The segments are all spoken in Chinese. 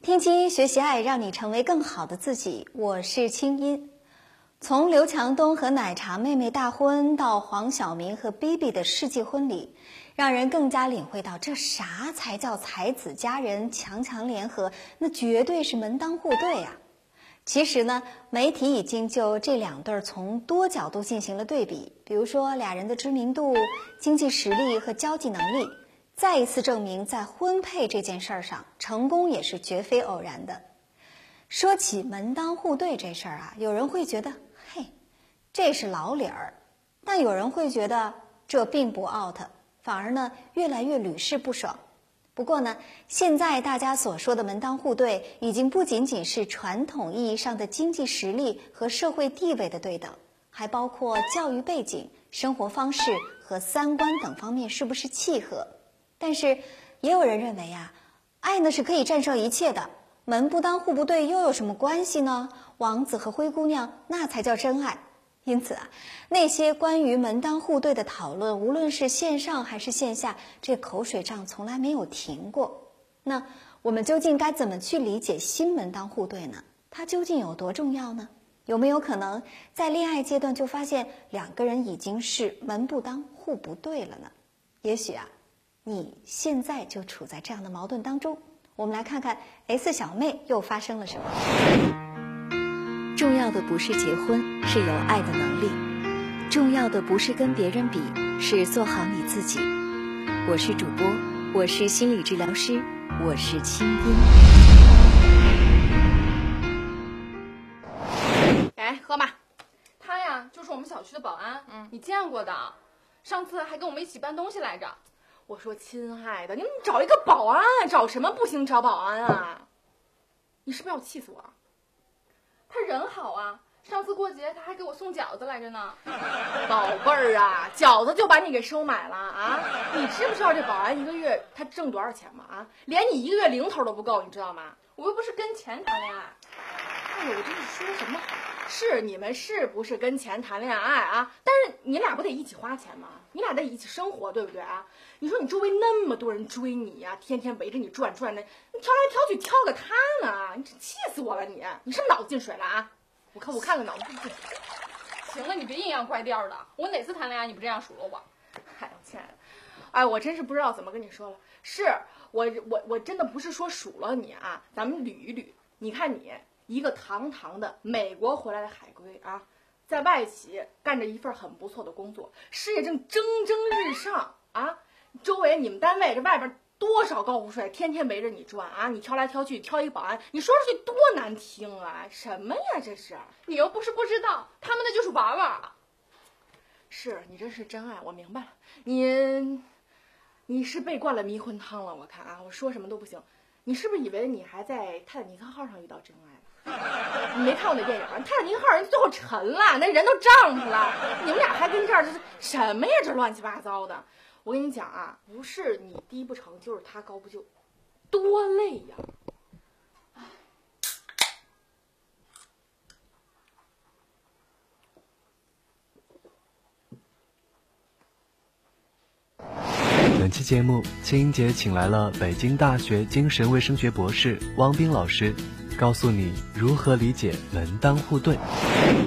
听清音学习爱，让你成为更好的自己。我是清音。从刘强东和奶茶妹妹大婚，到黄晓明和 BB 的世纪婚礼，让人更加领会到这啥才叫才子佳人强强联合，那绝对是门当户对呀。其实呢，媒体已经就这两对儿从多角度进行了对比，比如说俩人的知名度、经济实力和交际能力。再一次证明，在婚配这件事儿上，成功也是绝非偶然的。说起门当户对这事儿啊，有人会觉得，嘿，这是老理儿；但有人会觉得这并不 out，反而呢，越来越屡试不爽。不过呢，现在大家所说的门当户对，已经不仅仅是传统意义上的经济实力和社会地位的对等，还包括教育背景、生活方式和三观等方面是不是契合。但是，也有人认为呀，爱呢是可以战胜一切的，门不当户不对又有什么关系呢？王子和灰姑娘那才叫真爱。因此啊，那些关于门当户对的讨论，无论是线上还是线下，这口水仗从来没有停过。那我们究竟该怎么去理解新门当户对呢？它究竟有多重要呢？有没有可能在恋爱阶段就发现两个人已经是门不当户不对了呢？也许啊。你现在就处在这样的矛盾当中，我们来看看 S 小妹又发生了什么。重要的不是结婚，是有爱的能力；重要的不是跟别人比，是做好你自己。我是主播，我是心理治疗师，我是清音。哎，喝吧，他呀就是我们小区的保安，嗯，你见过的，上次还跟我们一起搬东西来着。我说：“亲爱的，你怎么找一个保安？找什么不行？找保安啊？你是不是要气死我？他人好啊，上次过节他还给我送饺子来着呢。宝贝儿啊，饺子就把你给收买了啊！你知不知道这保安一个月他挣多少钱吗？啊，连你一个月零头都不够，你知道吗？我又不是跟钱谈恋爱。哎呦，我这是说什么？是你们是不是跟钱谈恋爱啊？但是你俩不得一起花钱吗？你俩得一起生活，对不对啊？”你说你周围那么多人追你呀，天天围着你转转的，你挑来挑去挑个他呢？你真气死我了！你你是脑子进水了啊？我看我看看脑子进水。行了，你别阴阳怪调的。我哪次谈恋爱你不这样数落我？哎呦，亲爱的，哎，我真是不知道怎么跟你说了。是我我我真的不是说数落你啊，咱们捋一捋。你看你一个堂堂的美国回来的海归啊，在外企干着一份很不错的工作，事业正蒸蒸日上啊。周围你们单位这外边多少高富帅，天天围着你转啊！你挑来挑去，挑一个保安，你说出去多难听啊！什么呀，这是？你又不是不知道，他们那就是玩玩。是你这是真爱，我明白了。你，你是被灌了迷魂汤了。我看啊，我说什么都不行。你是不是以为你还在泰坦尼克号上遇到真爱了？你没看过那电影？泰坦尼克号人最后沉了，那人都胀死了。你们俩还跟这儿这是什么呀？这乱七八糟的。我跟你讲啊，不是你低不成就是他高不就，多累呀！本期节目，青音姐请来了北京大学精神卫生学博士汪斌老师，告诉你如何理解门当户对。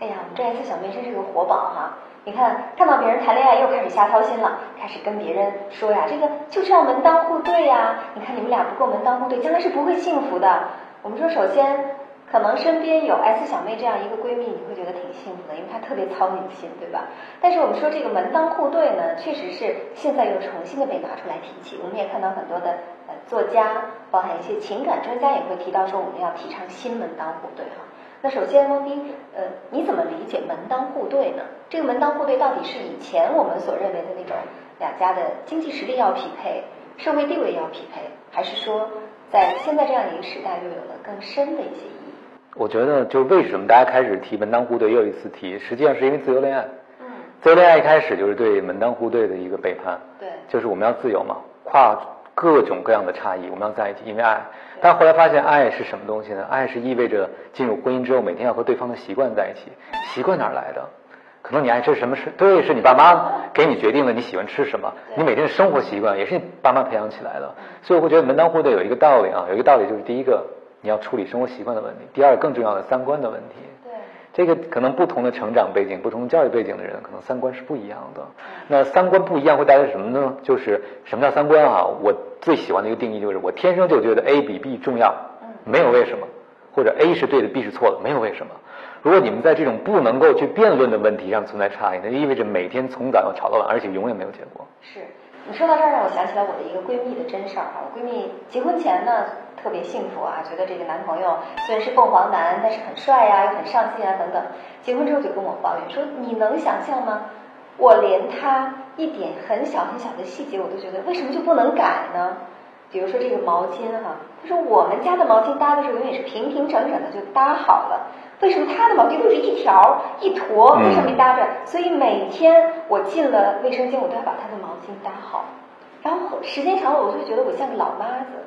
哎呀，我们这 S 小妹真是个活宝哈！你看，看到别人谈恋爱又开始瞎操心了，开始跟别人说呀，这个就是要门当户对呀。你看你们俩不够门当户对，将来是不会幸福的。我们说，首先可能身边有 S 小妹这样一个闺蜜，你会觉得挺幸福的，因为她特别操你的心，对吧？但是我们说这个门当户对呢，确实是现在又重新的被拿出来提起。我们也看到很多的呃作家，包含一些情感专家也会提到说，我们要提倡新门当户对哈。那首先，汪斌，呃，你怎么理解门当户对呢？这个门当户对到底是以前我们所认为的那种两家的经济实力要匹配、社会地位要匹配，还是说在现在这样一个时代又有了更深的一些意义？我觉得，就为什么大家开始提门当户对又一次提，实际上是因为自由恋爱。嗯，自由恋爱一开始就是对门当户对的一个背叛。对，就是我们要自由嘛，跨各种各样的差异，我们要在一起，因为爱。但后来发现，爱是什么东西呢？爱是意味着进入婚姻之后，每天要和对方的习惯在一起。习惯哪来的？可能你爱吃什么是对，是你爸妈给你决定了你喜欢吃什么，你每天的生活习惯也是你爸妈培养起来的。所以我会觉得门当户对有一个道理啊，有一个道理就是第一个你要处理生活习惯的问题，第二更重要的三观的问题。对，这个可能不同的成长背景、不同的教育背景的人，可能三观是不一样的。那三观不一样会带来什么呢？就是什么叫三观啊？我最喜欢的一个定义就是我天生就觉得 A 比 B 重要，没有为什么，或者 A 是对的，B 是错的，没有为什么。如果你们在这种不能够去辩论的问题上存在差异，那就意味着每天从早要吵到晚，而且永远没有结果。是你说到这儿，让我想起来我的一个闺蜜的真事儿哈。我闺蜜结婚前呢特别幸福啊，觉得这个男朋友虽然是凤凰男，但是很帅呀、又很上进啊等等。结婚之后就跟我抱怨说：“你能想象吗？我连他一点很小很小的细节我都觉得为什么就不能改呢？比如说这个毛巾哈，他说我们家的毛巾搭的时候永远是平平整整的就搭好了。”为什么他的毛巾都是一条一坨在上面搭着？所以每天我进了卫生间，我都要把他的毛巾搭好。然后时间长了，我就觉得我像个老妈子啊。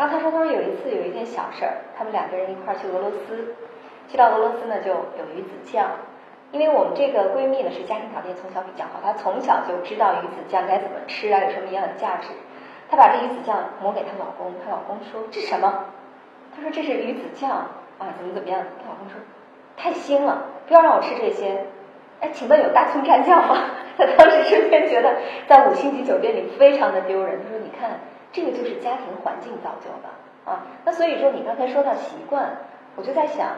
然后他说，他说有一次有一件小事儿，他们两个人一块儿去俄罗斯，去到俄罗斯呢就有鱼子酱。因为我们这个闺蜜呢是家庭条件从小比较好，她从小就知道鱼子酱该怎么吃啊，有什么营养价值。她把这鱼子酱抹给她老公，她老公说这什么？她说这是鱼子酱。啊，怎么怎么样？她老公说太腥了，不要让我吃这些。哎，请问有大葱蘸酱吗？她当时瞬间觉得在五星级酒店里非常的丢人。她说：“你看，这个就是家庭环境造就的啊。”那所以说，你刚才说到习惯，我就在想，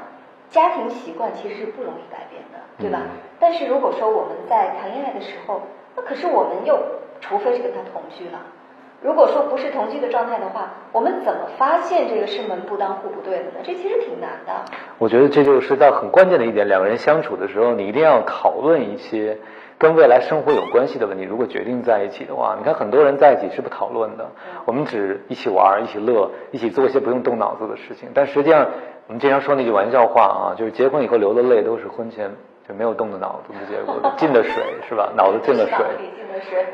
家庭习惯其实是不容易改变的，对吧？但是如果说我们在谈恋爱的时候，那可是我们又除非是跟他同居了。如果说不是同居的状态的话，我们怎么发现这个是门不当户不对的呢？这其实挺难的。我觉得这就是在很关键的一点，两个人相处的时候，你一定要讨论一些跟未来生活有关系的问题。如果决定在一起的话，你看很多人在一起是不讨论的，我们只一起玩、一起乐、一起做一些不用动脑子的事情。但实际上，我们经常说那句玩笑话啊，就是结婚以后流的泪都是婚前。就没有动的脑子的结果，进的水是吧？脑子进了水。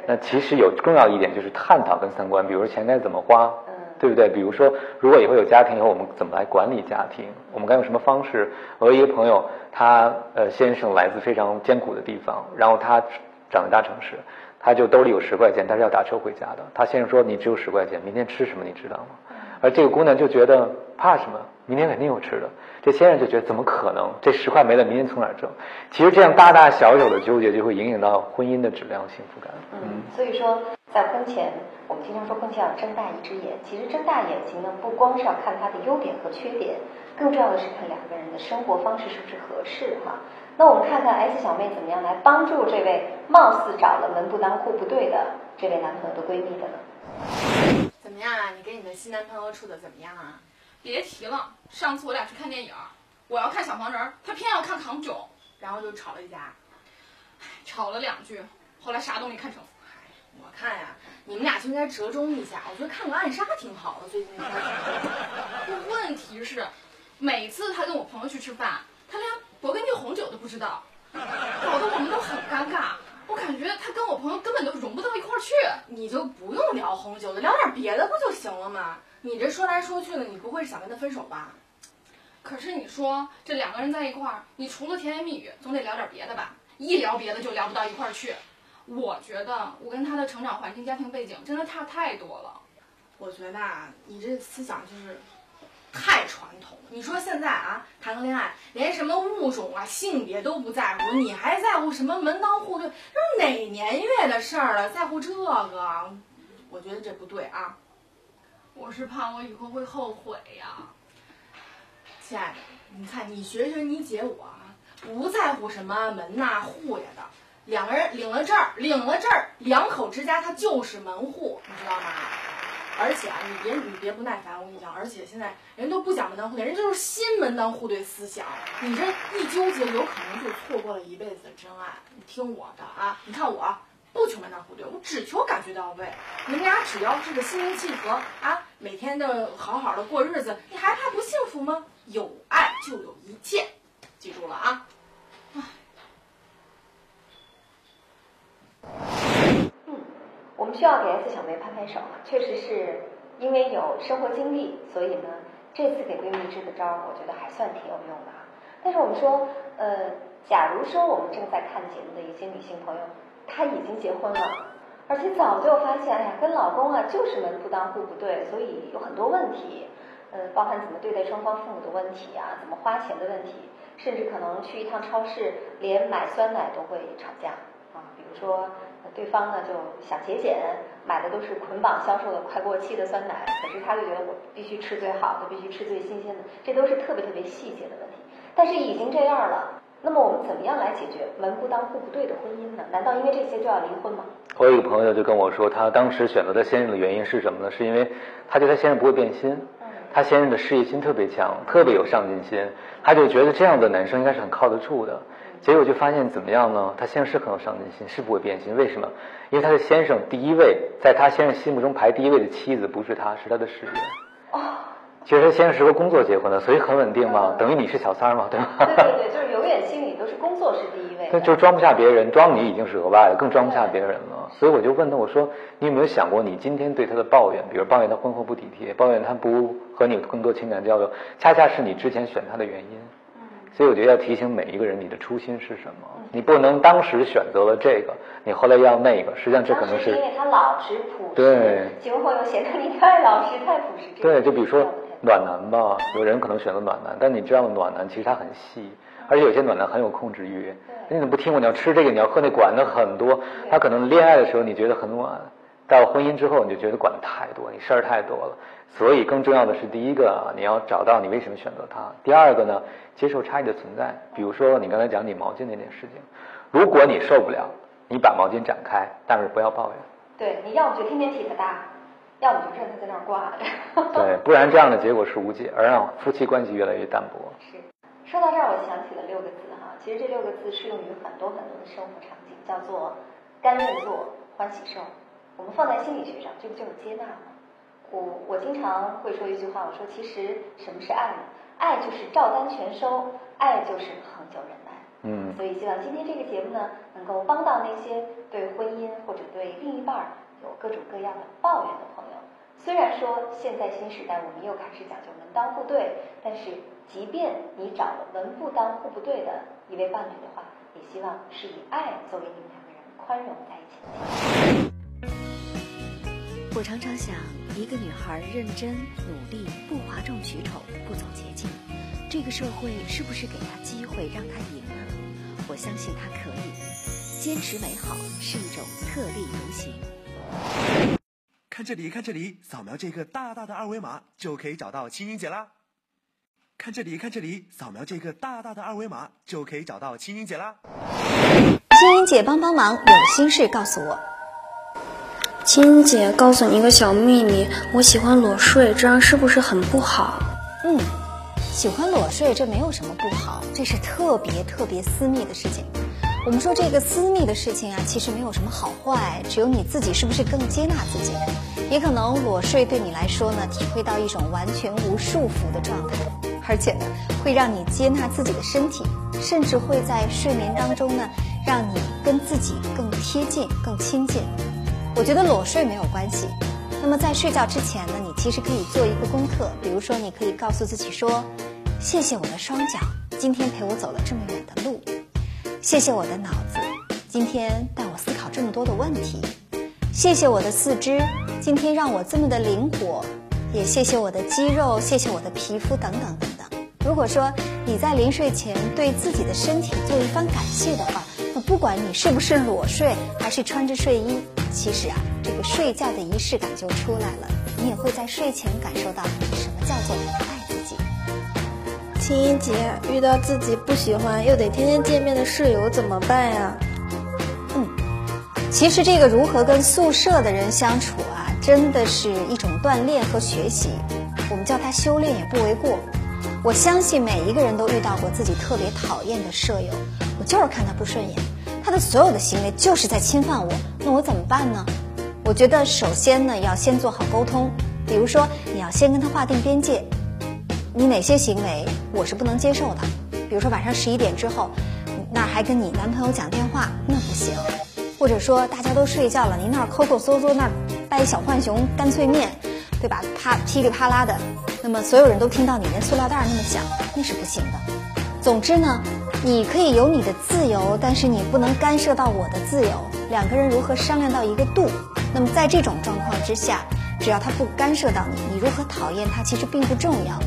那其实有重要一点就是探讨跟三观，比如说钱该怎么花，对不对？比如说如果以后有家庭以后，我们怎么来管理家庭？我们该用什么方式？我有一个朋友，他呃先生来自非常艰苦的地方，然后他长在大城市，他就兜里有十块钱，但是要打车回家的。他先生说：“你只有十块钱，明天吃什么你知道吗？”而这个姑娘就觉得怕什么？明天肯定有吃的。这先生就觉得怎么可能？这十块没了，明天从哪儿挣？其实这样大大小小的纠结就会影响到婚姻的质量、幸福感。嗯，所以说在婚前，我们经常说婚前要睁大一只眼。其实睁大眼睛呢，不光是要看他的优点和缺点，更重要的是看两个人的生活方式是不是合适哈。那我们看看 S 小妹怎么样来帮助这位貌似找了门不当户不对的这位男朋友的闺蜜的呢？怎么样啊？你跟你的新男朋友处的怎么样啊？别提了，上次我俩去看电影，我要看小黄人，他偏要看唐囧，然后就吵了一架，吵了两句，后来啥都没看成。我看呀，你们俩就应该折中一下，我觉得看个暗杀挺好的。最近那。问题是，每次他跟我朋友去吃饭，他连勃艮第红酒都不知道，搞得我们都很尴尬。我感觉他跟我朋友根本就融不到一块儿去。你就不用聊红酒了，聊点别的不就行了吗？你这说来说去的，你不会是想跟他分手吧？可是你说这两个人在一块儿，你除了甜言蜜语，总得聊点别的吧？一聊别的就聊不到一块儿去。我觉得我跟他的成长环境、家庭背景真的差太多了。我觉得啊，你这思想就是太传统。你说现在啊，谈个恋爱，连什么物种啊、性别都不在乎，你还在乎什么门当户对？这是哪年月的事儿了？在乎这个？我觉得这不对啊。我是怕我以后会后悔呀，亲爱的，你看你学学你姐我啊，不在乎什么门呐户呀的，两个人领了证儿，领了证儿，两口之家他就是门户，你知道吗？而且啊，你别你别不耐烦，我跟你讲，而且现在人都不讲门当户对，人就是新门当户对思想，你这一纠结，有可能就错过了一辈子的真爱。你听我的啊，你看我。不求门当户对，我只求感觉到位。你们俩只要是个心灵契合啊，每天的好好的过日子，你还怕不幸福吗？有爱就有一切，记住了啊！我们需要给 S 小妹拍拍手，确实是因为有生活经历，所以呢，这次给闺蜜支的招，我觉得还算挺有用的。但是我们说，呃。假如说我们正在看节目的一些女性朋友，她已经结婚了，而且早就发现，哎呀，跟老公啊就是门不当户不对，所以有很多问题，呃，包含怎么对待双方父母的问题啊，怎么花钱的问题，甚至可能去一趟超市，连买酸奶都会吵架啊。比如说，对方呢就想节俭，买的都是捆绑销售的快过期的酸奶，可是他就觉得我必须吃最好的，必须吃最新鲜的，这都是特别特别细节的问题。但是已经这样了。那么我们怎么样来解决门不当户不对的婚姻呢？难道因为这些就要离婚吗？我有一个朋友就跟我说，他当时选择他先生的原因是什么呢？是因为他觉得他先生不会变心，他先生的事业心特别强，特别有上进心，他就觉得这样的男生应该是很靠得住的。结果就发现怎么样呢？他先生是很有上进心，是不会变心。为什么？因为他的先生第一位，在他先生心目中排第一位的妻子不是他，是他的事业。哦。其实他先是和工作结婚的，所以很稳定嘛，等于你是小三嘛，对吧？对对对，就是永远心里都是工作是第一位。那就装不下别人，装你已经是额外的，更装不下别人了。所以我就问他，我说你有没有想过，你今天对他的抱怨，比如抱怨他婚后不体贴，抱怨他不和你有更多情感交流，恰恰是你之前选他的原因。所以我觉得要提醒每一个人，你的初心是什么？你不能当时选择了这个，你后来要那个，实际上这可能是因为他老实朴实，对，结婚后又显得你太老实太朴实。对，就比如说暖男吧，有人可能选择暖男，但你知道暖男其实他很细，而且有些暖男很有控制欲。你怎么不听我？你要吃这个，你要喝那，管的很多。他可能恋爱的时候你觉得很暖，到婚姻之后你就觉得管的太多，你事儿太多了。所以更重要的是，第一个啊，你要找到你为什么选择他；第二个呢，接受差异的存在。比如说你刚才讲你毛巾那件事情，如果你受不了，你把毛巾展开，但是不要抱怨。对，你要么就天天替他搭，要么就让他在那儿挂着。对，不然这样的结果是无解，而让夫妻关系越来越淡薄。是，说到这儿，我想起了六个字哈，其实这六个字适用于很多很多的生活场景，叫做甘愿做，欢喜受。我们放在心理学上，这不就是接纳吗？我我经常会说一句话，我说其实什么是爱呢？爱就是照单全收，爱就是恒久忍耐。嗯。所以希望今天这个节目呢，能够帮到那些对婚姻或者对另一半有各种各样的抱怨的朋友。虽然说现在新时代我们又开始讲究门当户对，但是即便你找了门不当户不对的一位伴侣的话，也希望是以爱作为你们两个人宽容在一起的。我常常想，一个女孩认真努力，不哗众取宠，不走捷径，这个社会是不是给她机会让她赢呢？我相信她可以。坚持美好是一种特立独行。看这里，看这里，扫描这个大大的二维码就可以找到青音姐啦。看这里，看这里，扫描这个大大的二维码就可以找到青音姐啦。青音姐帮帮忙，有心事告诉我。青姐，告诉你一个小秘密，我喜欢裸睡，这样是不是很不好？嗯，喜欢裸睡这没有什么不好，这是特别特别私密的事情。我们说这个私密的事情啊，其实没有什么好坏，只有你自己是不是更接纳自己。也可能裸睡对你来说呢，体会到一种完全无束缚的状态，而且呢，会让你接纳自己的身体，甚至会在睡眠当中呢，让你跟自己更贴近、更亲近。我觉得裸睡没有关系。那么在睡觉之前呢，你其实可以做一个功课，比如说你可以告诉自己说：“谢谢我的双脚，今天陪我走了这么远的路；谢谢我的脑子，今天带我思考这么多的问题；谢谢我的四肢，今天让我这么的灵活；也谢谢我的肌肉，谢谢我的皮肤等等等等。如果说你在临睡前对自己的身体做一番感谢的话，那不管你是不是裸睡，还是穿着睡衣。其实啊，这个睡觉的仪式感就出来了，你也会在睡前感受到什么叫做爱自己。青音姐遇到自己不喜欢又得天天见面的室友怎么办呀？其实这个如何跟宿舍的人相处啊，真的是一种锻炼和学习，我们叫它修炼也不为过。我相信每一个人都遇到过自己特别讨厌的舍友，我就是看他不顺眼。他的所有的行为就是在侵犯我，那我怎么办呢？我觉得首先呢，要先做好沟通。比如说，你要先跟他划定边界，你哪些行为我是不能接受的。比如说晚上十一点之后，那还跟你男朋友讲电话，那不行。或者说大家都睡觉了，你那儿抠抠搜搜，那儿掰小浣熊干脆面，对吧？啪噼里啪啦的，那么所有人都听到你那塑料袋那么响，那是不行的。总之呢，你可以有你的自由，但是你不能干涉到我的自由。两个人如何商量到一个度？那么在这种状况之下，只要他不干涉到你，你如何讨厌他其实并不重要。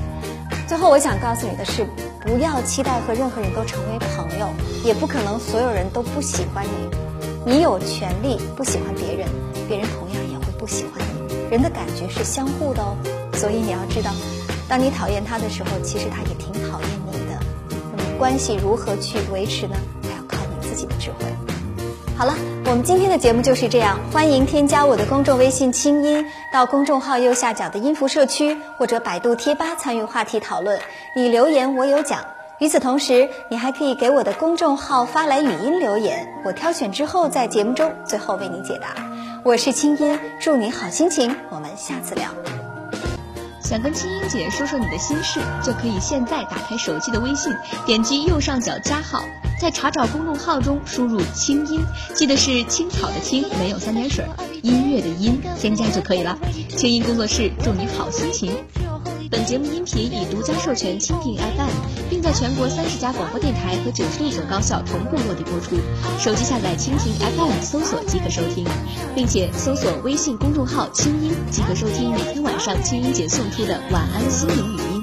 最后，我想告诉你的是，不要期待和任何人都成为朋友，也不可能所有人都不喜欢你。你有权利不喜欢别人，别人同样也会不喜欢你。人的感觉是相互的哦，所以你要知道，当你讨厌他的时候，其实他也挺讨厌你的。那么关系如何去维持呢？还要靠你自己的智慧。好了，我们今天的节目就是这样。欢迎添加我的公众微信“清音”，到公众号右下角的音符社区或者百度贴吧参与话题讨论。你留言我有奖。与此同时，你还可以给我的公众号发来语音留言，我挑选之后在节目中最后为你解答。我是清音，祝你好心情，我们下次聊。想跟青音姐说说你的心事，就可以现在打开手机的微信，点击右上角加号，在查找公众号中输入“清音”，记得是青草的青，没有三点水，音乐的音，添加就可以了。清音工作室祝你好心情。本节目音频已独家授权蜻蜓 FM，并在全国三十家广播电台和九十六所高校同步落地播出。手机下载蜻蜓 FM 搜索即可收听，并且搜索微信公众号“清音”即可收听每天晚上清音姐送出的晚安心灵语音。